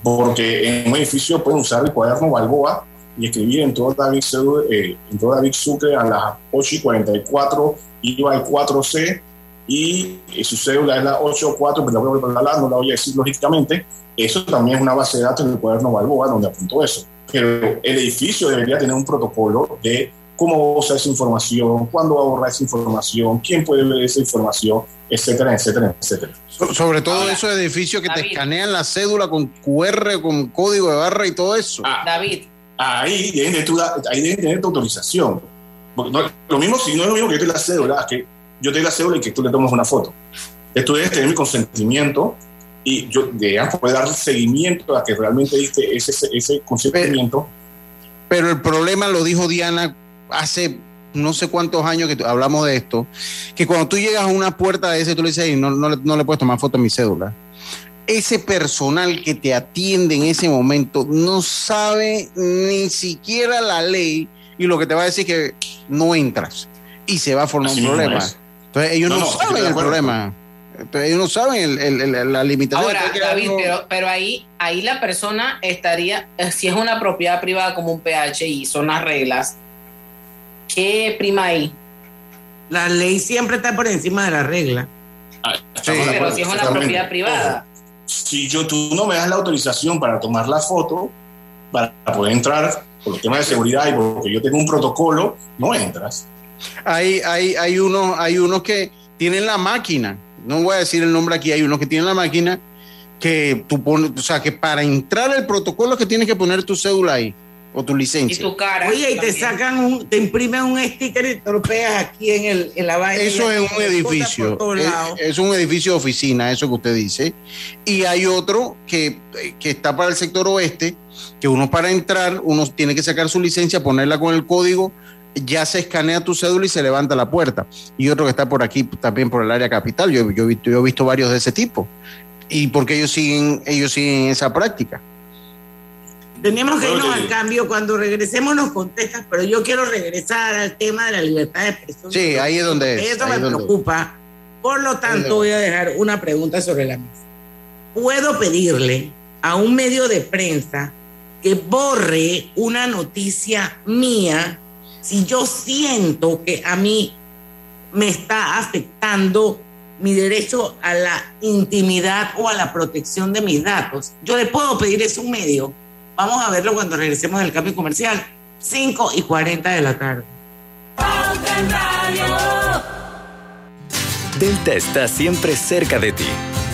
porque en un edificio pueden usar el cuaderno Balboa y escribir en todo David, eh, en todo David Sucre a las 8 y 44, iba al 4C y eh, su cédula es la 84, pero bla, no la voy a decir lógicamente. Eso también es una base de datos en el cuaderno Balboa donde apuntó eso. Pero el edificio debería tener un protocolo de cómo va a usar esa información, cuándo va a borrar esa información, quién puede ver esa información, etcétera, etcétera, etcétera. So- sobre todo esos edificios que te escanean la cédula con QR, con código de barra y todo eso. David. Ahí deben, de ahí deben tener tu autorización. Porque no- lo mismo, si no es lo mismo que yo te la cédula, que yo te la cédula y que tú le tomes una foto. Tú debes tener mi consentimiento y yo, digamos, poder dar seguimiento a que realmente diste ese, ese, consentimiento. Pero el problema lo dijo Diana hace no sé cuántos años que hablamos de esto, que cuando tú llegas a una puerta de ese, tú le dices, "Ey, no, no, no le puedes tomar foto a mi cédula. Ese personal que te atiende en ese momento no sabe ni siquiera la ley y lo que te va a decir es que no entras y se va a formar Así un problema. es. Entonces ellos No, no, no, estoy saben el problema. Entonces, ellos no saben el- el- el- la limitación. Ahora, que David, algo- pero, pero ahí, ahí la persona estaría, eh, si es una propiedad privada como un PH y son las reglas, ¿qué prima ahí? La ley siempre está por encima de la regla. Estamos de pero si es una propiedad privada. Si yo, tú no me das la autorización para tomar la foto, para poder entrar por los temas de seguridad y porque yo tengo un protocolo, no entras. Hay, hay, hay, unos, hay unos que tienen la máquina, no voy a decir el nombre aquí, hay unos que tienen la máquina que tú pones, o sea, que para entrar al protocolo que tienes que poner tu cédula ahí o tu licencia. Oye, y te sacan un, te imprimen un sticker y te lo pegas aquí en, el, en la vaina. Eso y es un edificio, todos es, un edificio de oficina, eso que usted dice. Y hay otro que, que está para el sector oeste, que uno para entrar, uno tiene que sacar su licencia, ponerla con el código, ya se escanea tu cédula y se levanta la puerta. Y otro que está por aquí, también por el área capital, yo, yo, he visto- yo he visto varios de ese tipo. Y porque ellos siguen, ellos siguen esa práctica. Tenemos que irnos al cambio. Cuando regresemos nos contestas, pero yo quiero regresar al tema de la libertad de expresión. Sí, ahí es donde es, Eso me donde preocupa. Por lo tanto, voy a dejar una pregunta sobre la mesa. ¿Puedo pedirle a un medio de prensa que borre una noticia mía si yo siento que a mí me está afectando mi derecho a la intimidad o a la protección de mis datos. Yo le puedo pedir eso un medio. Vamos a verlo cuando regresemos del cambio comercial. 5 y 40 de la tarde. Delta está siempre cerca de ti,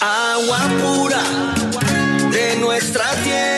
Agua pura de nuestra tierra.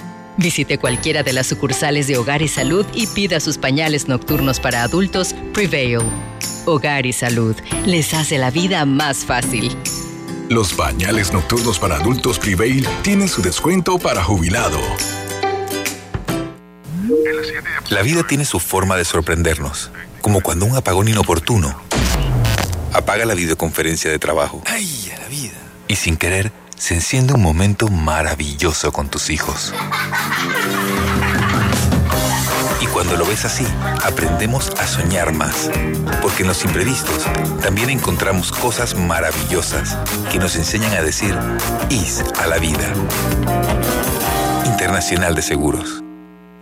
Visite cualquiera de las sucursales de Hogar y Salud y pida sus pañales nocturnos para adultos Prevail. Hogar y Salud les hace la vida más fácil. Los pañales nocturnos para adultos Prevail tienen su descuento para jubilado. La vida tiene su forma de sorprendernos, como cuando un apagón inoportuno apaga la videoconferencia de trabajo. ¡Ay, a la vida! Y sin querer, se enciende un momento maravilloso con tus hijos. Y cuando lo ves así, aprendemos a soñar más. Porque en los imprevistos también encontramos cosas maravillosas que nos enseñan a decir IS a la vida. Internacional de Seguros.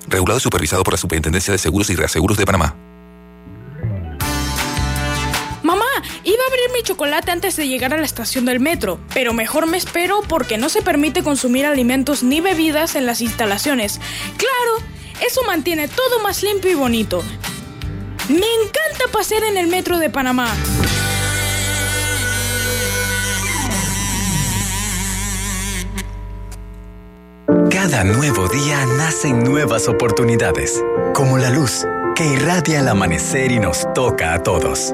Regulado y supervisado por la Superintendencia de Seguros y Reaseguros de Panamá. Abrir mi chocolate antes de llegar a la estación del metro, pero mejor me espero porque no se permite consumir alimentos ni bebidas en las instalaciones. Claro, eso mantiene todo más limpio y bonito. Me encanta pasear en el metro de Panamá. Cada nuevo día nacen nuevas oportunidades, como la luz que irradia al amanecer y nos toca a todos.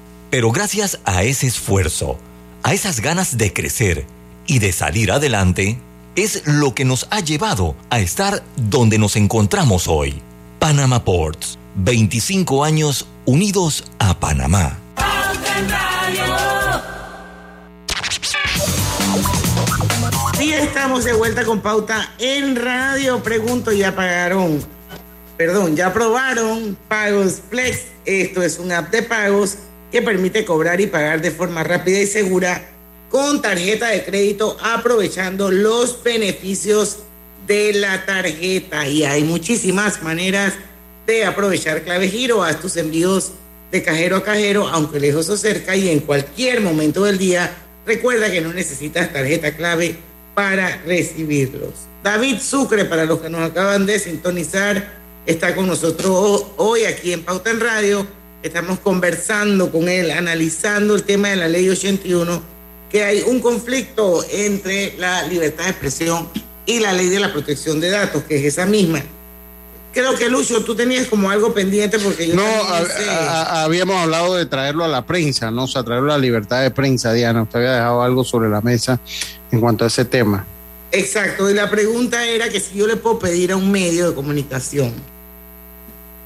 Pero gracias a ese esfuerzo, a esas ganas de crecer y de salir adelante, es lo que nos ha llevado a estar donde nos encontramos hoy. Panama Ports, 25 años unidos a Panamá. Así estamos de vuelta con pauta en radio. Pregunto, ¿ya pagaron? Perdón, ¿ya aprobaron Pagos Flex? Esto es un app de pagos que permite cobrar y pagar de forma rápida y segura con tarjeta de crédito aprovechando los beneficios de la tarjeta. Y hay muchísimas maneras de aprovechar clave giro. Haz tus envíos de cajero a cajero, aunque lejos o cerca y en cualquier momento del día. Recuerda que no necesitas tarjeta clave para recibirlos. David Sucre, para los que nos acaban de sintonizar, está con nosotros hoy aquí en Pauta en Radio. Estamos conversando con él, analizando el tema de la ley 81, que hay un conflicto entre la libertad de expresión y la ley de la protección de datos, que es esa misma. Creo que Lucho, tú tenías como algo pendiente porque yo No, sé- a- habíamos hablado de traerlo a la prensa, ¿no? O sea, traerlo a la libertad de prensa, Diana. Usted había dejado algo sobre la mesa en cuanto a ese tema. Exacto, y la pregunta era que si yo le puedo pedir a un medio de comunicación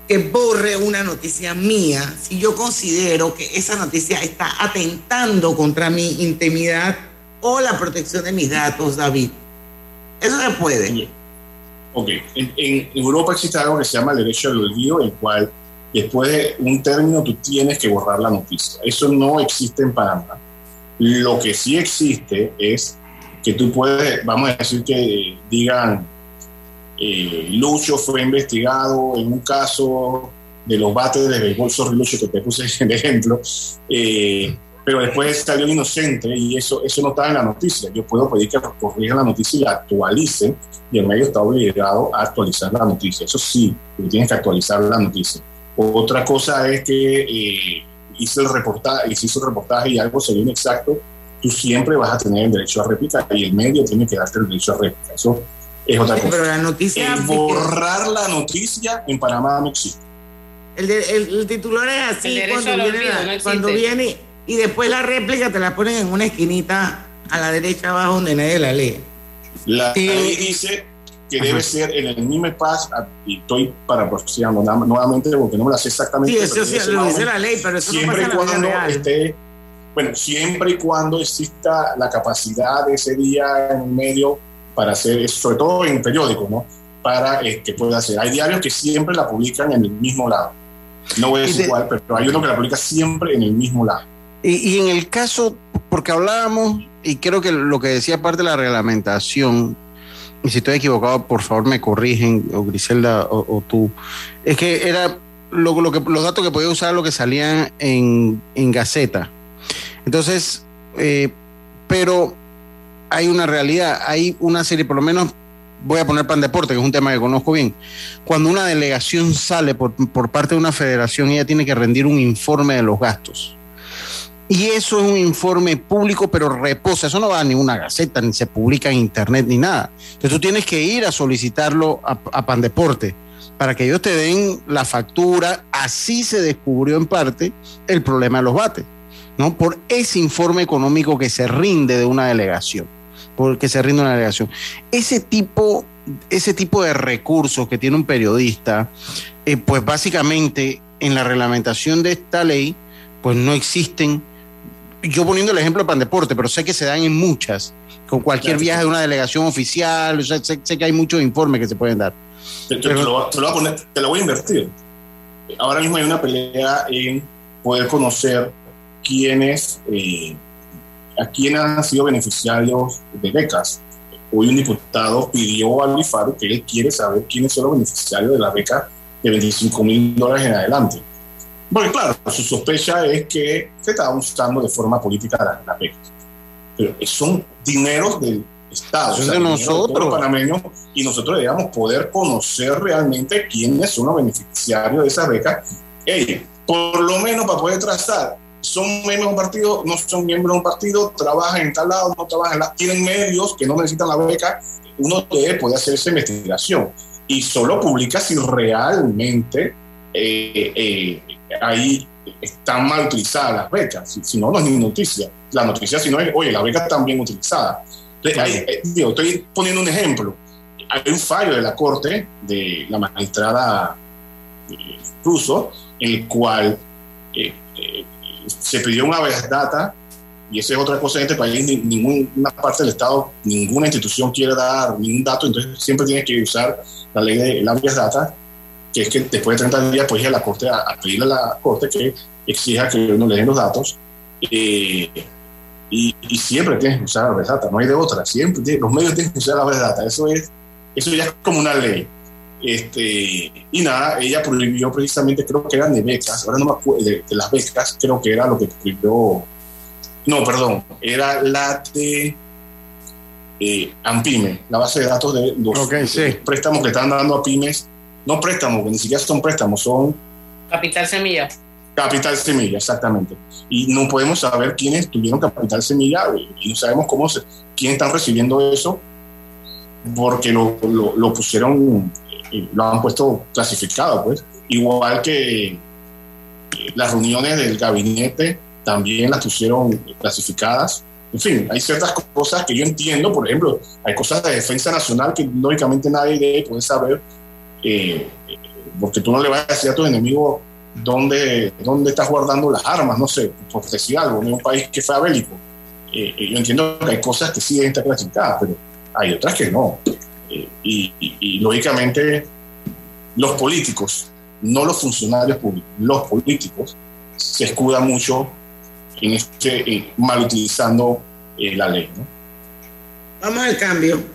que borre una noticia mía, si yo considero que esa noticia está atentando contra mi intimidad o la protección de mis datos, David. Eso se puede. Ok, en, en Europa existe algo que se llama el derecho al olvido, el cual después de un término tú tienes que borrar la noticia. Eso no existe en Panamá. Lo que sí existe es que tú puedes, vamos a decir que digan, eh, Lucho fue investigado en un caso de los bates de béisbol, sorry Lucho que te puse en ejemplo, eh, pero después salió inocente y eso, eso no está en la noticia. Yo puedo pedir que corrijan la noticia y la actualicen y el medio está obligado a actualizar la noticia. Eso sí, tienes que actualizar la noticia. Otra cosa es que eh, hice el reportaje, hizo el reportaje y algo salió inexacto, tú siempre vas a tener el derecho a réplica y el medio tiene que darte el derecho a réplica. Eso es otra cosa. Pero la noticia... El borrar la noticia en Panamá no existe. El, de- el- el titular es El así derecho cuando viene, olvido, la- no cuando viene y después la réplica te la ponen en una esquinita a la derecha abajo donde nadie la lee. La ley dice que debe ser en el mismo espacio, ah, y estoy parafraseando nuevamente porque no me la sé exactamente. Sí, eso sí, lo dice la ley, pero eso no siempre pasa y en la vida cuando esté, bueno, siempre y cuando exista la capacidad de ese día en un medio para hacer sobre todo en periódicos, ¿no? Para eh, que pueda hacer. Hay diarios que siempre la publican en el mismo lado. No voy a decir cuál, pero hay uno que la publica siempre en el mismo lado. Y, y en el caso, porque hablábamos, y creo que lo que decía parte de la reglamentación, y si estoy equivocado, por favor me corrigen, o Griselda o, o tú, es que era lo, lo que, los datos que podía usar lo que salían en, en Gaceta. Entonces, eh, pero hay una realidad, hay una serie, por lo menos voy a poner Pan Deporte, que es un tema que conozco bien. Cuando una delegación sale por, por parte de una federación, ella tiene que rendir un informe de los gastos. Y eso es un informe público, pero reposa. Eso no va a ninguna gaceta, ni se publica en internet, ni nada. Entonces tú tienes que ir a solicitarlo a, a Pandeporte para que ellos te den la factura. Así se descubrió en parte el problema de los bates, ¿no? Por ese informe económico que se rinde de una delegación, porque se rinde una delegación. Ese tipo, ese tipo de recursos que tiene un periodista, eh, pues básicamente en la reglamentación de esta ley, pues no existen yo poniendo el ejemplo de Pandeporte, pero sé que se dan en muchas, con cualquier Claro. viaje de una delegación oficial, o sea, sé, sé que hay muchos informes que se pueden dar. Te, te- te lo, te lo voy a poner- te lo voy a invertir. Ahora mismo hay una pelea en poder conocer quiénes, eh, a quiénes han sido beneficiarios de becas. Hoy un diputado pidió al IFARU que él quiere saber quiénes son los beneficiarios de la beca de 25 mil dólares en adelante. Porque claro, su sospecha es que se está usando de forma política la, la beca. Pero son dineros del Estado. Son de dinero todos nosotros. los panameños y nosotros debemos poder conocer realmente quiénes son los beneficiarios de esa beca. Ey, por lo menos para poder trazar, son miembros de un partido, no son miembros de un partido, trabajan en tal lado, no trabajan en la, tienen medios que no necesitan la beca, uno debe poder hacer esa investigación y solo publica si realmente eh, eh, ahí están mal utilizadas las becas, si, si no, no es ni noticia. La noticia, si no es, oye, la beca está bien utilizada. Ahí, eh, digo, estoy poniendo un ejemplo. Hay un fallo de la Corte de la magistrada Russo, en el cual eh, se pidió una habeas data y esa es otra cosa en este país, ni- ninguna parte del Estado, ninguna institución quiere dar ningún dato, entonces siempre tienes que usar la ley de la habeas data, que es que después de 30 días puedes ir a la Corte a, a pedirle a la Corte que exija que uno le den los datos. eh, y, y siempre tienes que usar la habeas data, no hay de otra, siempre tienes- los medios tienen que usar la habeas data, eso, es, eso ya es como una ley. Este, y nada, ella prohibió precisamente, creo que eran de becas, ahora no me acuerdo, de, de las becas, creo que era lo que prohibió no, perdón, era la de eh, AMPIME, la base de datos de los préstamos que están dando a pymes. No préstamos, que ni siquiera son préstamos, son Capital Semilla. Capital Semilla, exactamente. Y no podemos saber quiénes tuvieron Capital Semilla y y no sabemos cómo se, quiénes están recibiendo eso porque lo, lo, lo pusieron, lo han puesto clasificado, pues. Igual que las reuniones del gabinete también las pusieron clasificadas. En fin, hay ciertas cosas que yo entiendo, por ejemplo, hay cosas de defensa nacional que lógicamente nadie debe poder saber, eh, porque tú no le vas a decir a tus enemigos dónde, dónde estás guardando las armas, no sé, por decir algo, en un país que fue bélico. Eh, eh, yo entiendo que hay cosas que sí deben estar clasificadas, pero hay otras que no. Y, lógicamente los políticos, no los funcionarios públicos, los políticos se escudan mucho en este, mal utilizando eh, la ley. Vamos al cambio.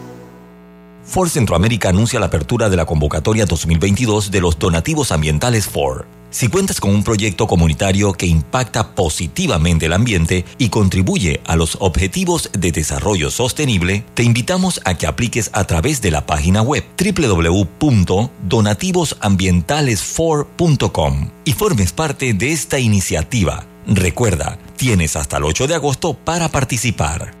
Ford Centroamérica anuncia la apertura de la convocatoria 2022 de los donativos ambientales Ford. Si cuentas con un proyecto comunitario que impacta positivamente el ambiente y contribuye a los objetivos de desarrollo sostenible, te invitamos a que apliques a través de la página web www.donativosambientalesfor.com y formes parte de esta iniciativa. Recuerda, tienes hasta el 8 de agosto para participar.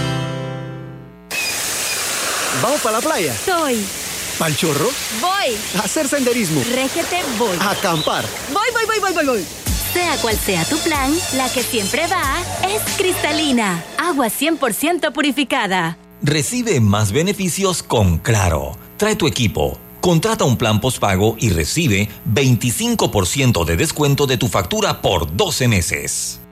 ¿Vamos para la playa? Soy. ¿Pal chorro? Voy. ¿A hacer senderismo? Régete, voy. ¿A acampar? Voy, voy, voy, voy, voy, voy. Sea cual sea tu plan, la que siempre va es cristalina. Agua 100% purificada. Recibe más beneficios con Claro. Trae tu equipo. Contrata un plan postpago y recibe 25% de descuento de tu factura por 12 meses.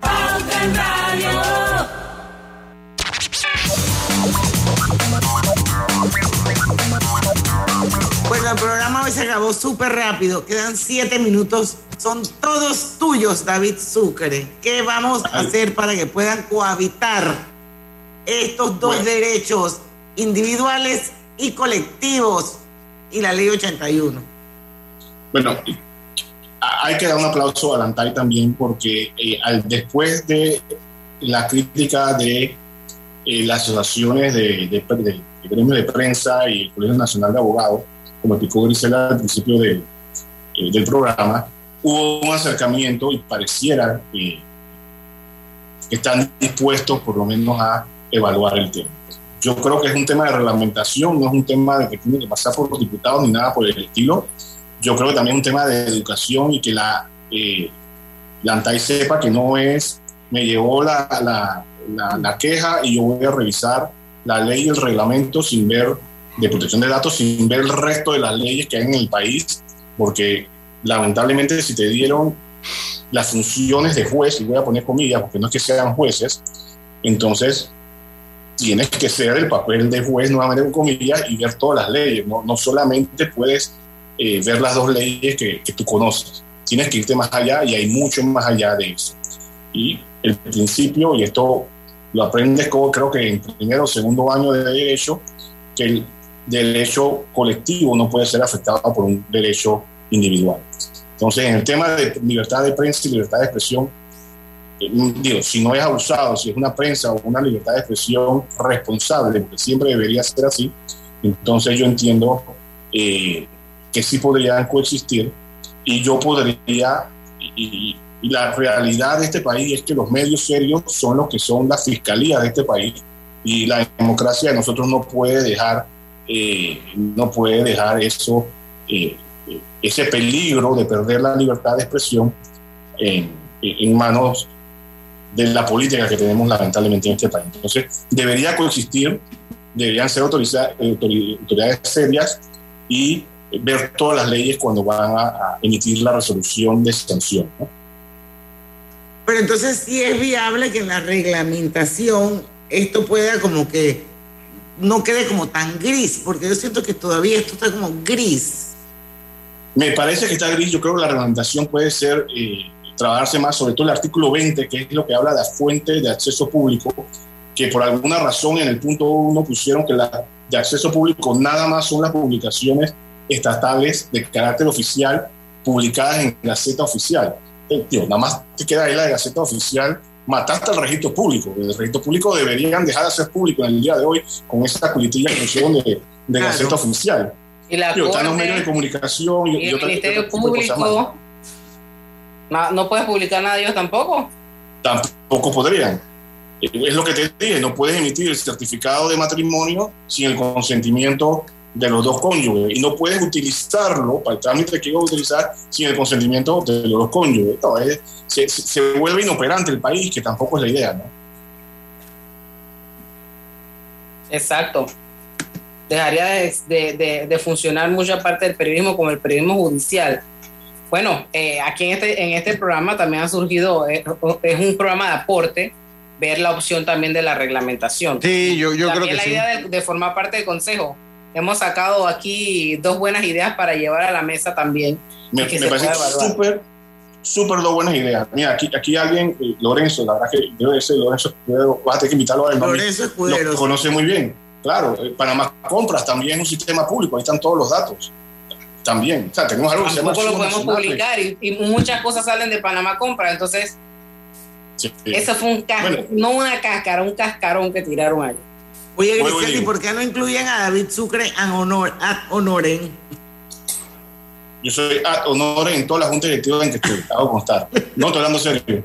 Pauta en Radio. Bueno, el programa hoy se acabó súper rápido. Quedan siete minutos. Son todos tuyos, David Sucre. ¿Qué vamos a hacer para que puedan cohabitar estos dos derechos individuales y colectivos y la ley 81? Bueno, hay que dar un aplauso a Lantay también porque eh, al, después de la crítica de eh, las asociaciones de, de, de- de gremios de prensa y el Colegio Nacional de Abogados, como explicó Grisela al principio eh, del programa, hubo un acercamiento y pareciera que están dispuestos por lo menos a evaluar el tema. Yo creo que es un tema de reglamentación, no es un tema de que tiene que pasar por los diputados ni nada por el estilo. Yo creo que también es un tema de educación y que la, eh, la ANTAI sepa que no es, me llegó la, la, la, la queja y yo voy a revisar la ley y el reglamento sin ver de protección de datos, sin ver el resto de las leyes que hay en el país, porque lamentablemente si te dieron las funciones de juez, y voy a poner comillas porque no es que sean jueces, entonces tienes que ser el papel de juez nuevamente con comillas y ver todas las leyes, no, no solamente puedes eh, ver las dos leyes que, tú conoces, tienes que irte más allá y hay mucho más allá de eso. Y el principio, y esto lo aprendes como creo que en primero o segundo año de derecho, que el derecho colectivo no puede ser afectado por un derecho individual. Entonces, en el tema de libertad de prensa y libertad de expresión, eh, digo, si no es abusado, si es una prensa o una libertad de expresión responsable, porque siempre debería ser así, entonces yo entiendo eh, que sí podrían coexistir y yo podría, y, la realidad de este país es que los medios serios son los que son la fiscalía de este país y la democracia de nosotros no puede dejar, eh, no puede dejar eso, eh, ese peligro de perder la libertad de expresión en, en manos de la política que tenemos lamentablemente en este país. Entonces, debería coexistir, deberían ser autori- autoridades serias y ver todas las leyes cuando van a, emitir la resolución de sanción. ¿no? Pero entonces sí es viable que en la reglamentación esto pueda como que no quede como tan gris, porque yo siento que todavía esto está como gris. Me parece que está gris, yo creo que la reglamentación puede ser, eh, trabajarse más, sobre todo el artículo 20, que es lo que habla de fuentes de acceso público, que por alguna razón en el punto 1 pusieron que la de acceso público nada más son las publicaciones estatales de carácter oficial publicadas en Gaceta Oficial. Eh, tío, nada más te queda ahí la de Gaceta Oficial, mataste al registro público. El registro público deberían dejar de ser público en el día de hoy con esta culetilla que de, de Gaceta Oficial. Y la Tío, están los medios de comunicación y, y el Ministerio. Público no, no puedes publicar nada de ellos tampoco. tampoco podrían. Es lo que te dije, no puedes emitir el certificado de matrimonio sin el consentimiento de los dos cónyuges y no puedes utilizarlo para el trámite que ibas a utilizar sin el consentimiento de los dos cónyuges. No, es- se, se- vuelve inoperante el país, que tampoco es la idea. ¿no? Exacto. Dejaría de, de- de- de funcionar mucha parte del periodismo como el periodismo judicial. Bueno, eh, aquí en este, en este programa también ha surgido, eh, es un programa de aporte, ver la opción también de la reglamentación. Sí, yo, yo creo que la sí. idea de, de formar parte del consejo. Hemos sacado aquí dos buenas ideas para llevar a la mesa también. Me, que me se parece súper, súper dos buenas ideas. Mira, aquí, aquí alguien, eh, Lorenzo, la verdad que debe ser Lorenzo Escudero, vas a tener que invitarlo a él. Lorenzo Escudero, Lo conoce muy bien. Claro, eh, Panamá Compras también es un sistema público, ahí están todos los datos. También. O sea, tenemos algo que se llama Tampoco lo podemos Nacional. publicar y, y muchas cosas salen de Panamá Compra. Entonces, Sí. eso fue un cas- Bueno. no una cáscara, un cascarón que tiraron ahí. Oye, Grisel, ¿y por qué no incluyen a David Sucre ad, honor, ad honorem? Yo soy ad honor en todas las juntas directivas en que estoy, hago constar. No estoy hablando serio.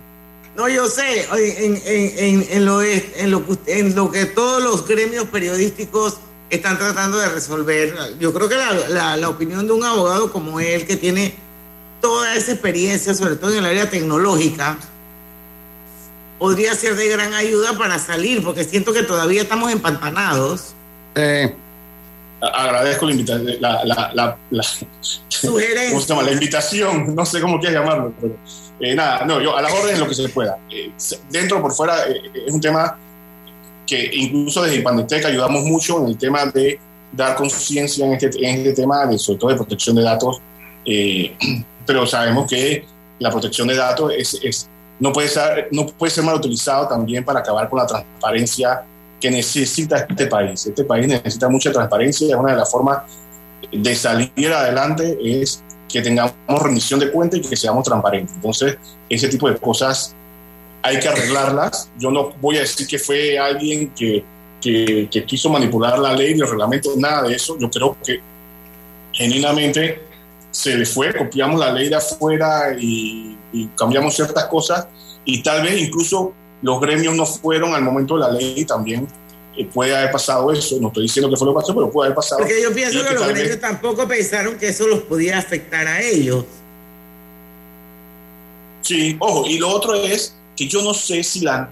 No, yo sé, en, en, en, en lo, es- en, lo, que- en lo que todos los gremios periodísticos están tratando de resolver. Yo creo que la, la- la opinión de un abogado como él, que tiene toda esa experiencia, sobre todo en el área tecnológica, podría ser de gran ayuda para salir, porque siento que todavía estamos empantanados. A- Agradezco la invitación, la, la, la, la-. ¿cómo se llama? La invitación, no sé cómo quieras llamarlo, pero eh, nada, no, yo a las órdenes lo que se pueda. Eh, dentro por fuera eh, es un tema que incluso desde Pandeteca ayudamos mucho en el tema de dar conciencia en este, en este tema, de, sobre todo de protección de datos, eh, pero sabemos que la protección de datos es, es- no, puede ser, no puede ser mal utilizado también para acabar con la transparencia que necesita este país. Este país necesita mucha transparencia y una de las formas de salir adelante es que tengamos rendición de cuentas y que seamos transparentes. Entonces, ese tipo de cosas hay que arreglarlas. Yo no voy a decir que fue alguien que, que, que quiso manipular la ley y el reglamento, nada de eso. Yo creo que genuinamente se le fue, copiamos la ley de afuera y, y cambiamos ciertas cosas y tal vez incluso los gremios no fueron al momento de la ley y también eh, puede haber pasado eso. No estoy diciendo que fue lo que pasó, pero puede haber pasado. Porque yo pienso que los vez- gremios tampoco pensaron que eso los podía afectar a ellos. Sí, ojo, y lo otro es que yo no sé si la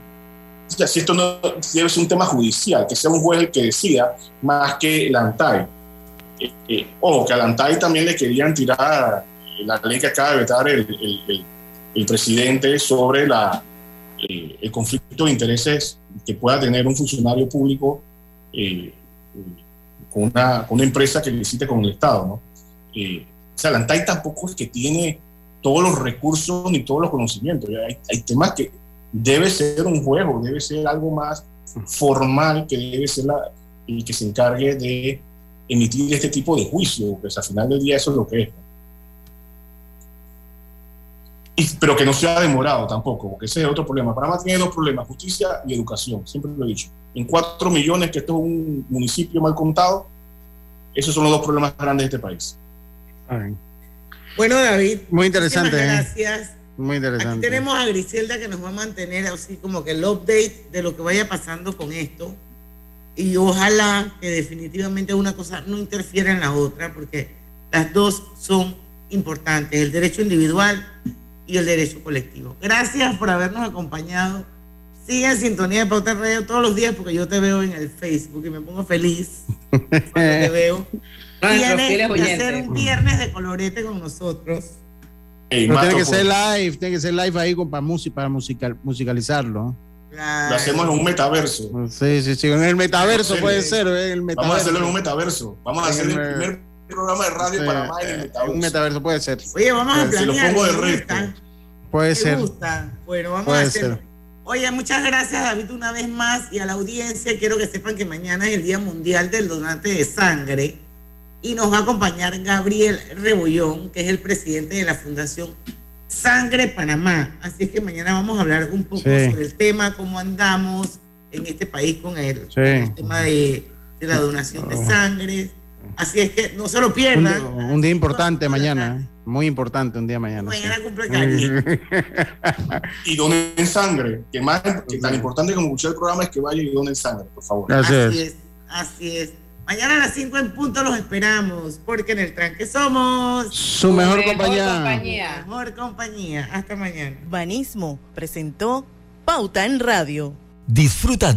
sea, si esto no debe ser un tema judicial, que sea un juez el que decida, más que la ANTAI. Eh, eh, ojo, que a la ANTAI también le querían tirar la ley que acaba de vetar el, el- el- el presidente sobre eh, el conflicto de intereses que pueda tener un funcionario público eh, eh, con, una, empresa que licite con el Estado. ¿no? Eh, o sea, la ANTAI tampoco es que tiene todos los recursos ni todos los conocimientos. Hay, hay temas que debe ser un juego, debe ser algo más formal que debe ser y que se encargue de emitir este tipo de juicio, pues al final del día eso es lo que es. ¿no? Y- pero que no sea demorado tampoco, porque ese es otro problema. Panamá tiene dos problemas, justicia y educación, siempre lo he dicho. En cuatro millones, que esto es un municipio mal contado, esos son los dos problemas grandes de este país. Bueno, David. Muy interesante, ¿eh? Gracias. Muy Aquí interesante. tenemos a Griselda que nos va a mantener así como que el update de lo que vaya pasando con esto. Y ojalá que definitivamente una cosa no interfiera en la otra, porque las dos son importantes, el derecho individual y el derecho colectivo. Gracias por habernos acompañado. Sigue en sintonía de Pauta Radio todos los días porque yo te veo en el Facebook y me pongo feliz cuando te veo. Tienes que hacer un viernes de colorete con nosotros. Pero tiene que ser por- live, tiene que ser live ahí con, para, música, para musical, musicalizarlo. Lo hacemos en un metaverso. Sí, sí, sí. En el metaverso Sí. puede ser, ¿eh? en el metaverso. Vamos a hacerlo en un metaverso. Vamos a hacer el- primer programa de radio Sí, para más en el eh, metaverso. Un metaverso puede ser. Oye, vamos a Se lo planear. pongo de reto. gusta. Puede ser. gusta. Bueno, vamos Puede a hacerlo. ser. Oye, muchas gracias, David, una vez más. Y a la audiencia, quiero que sepan que mañana es el Día Mundial del Donante de Sangre. Y nos va a acompañar Gabriel Rebollón, que es el presidente de la Fundación Sangre Panamá. Así es que mañana vamos a hablar un poco Sí. sobre el tema, cómo andamos en este país con el, Sí. el tema de, de la donación de Oh. sangre. Así es que no se lo Un, pierdan. un día importante mañana. ¿eh? Muy importante un día mañana. Mañana sí. cumple. Y donen sangre. Que más que tan importante como escuchar el programa es que vayan y donen sangre, por favor. Así Así es. es, así es. Mañana a las 5 en punto los esperamos, porque en el tranque somos Su mejor compañía. Mejor compañía. Hasta mañana. Banismo presentó Pauta en Radio. Disfruta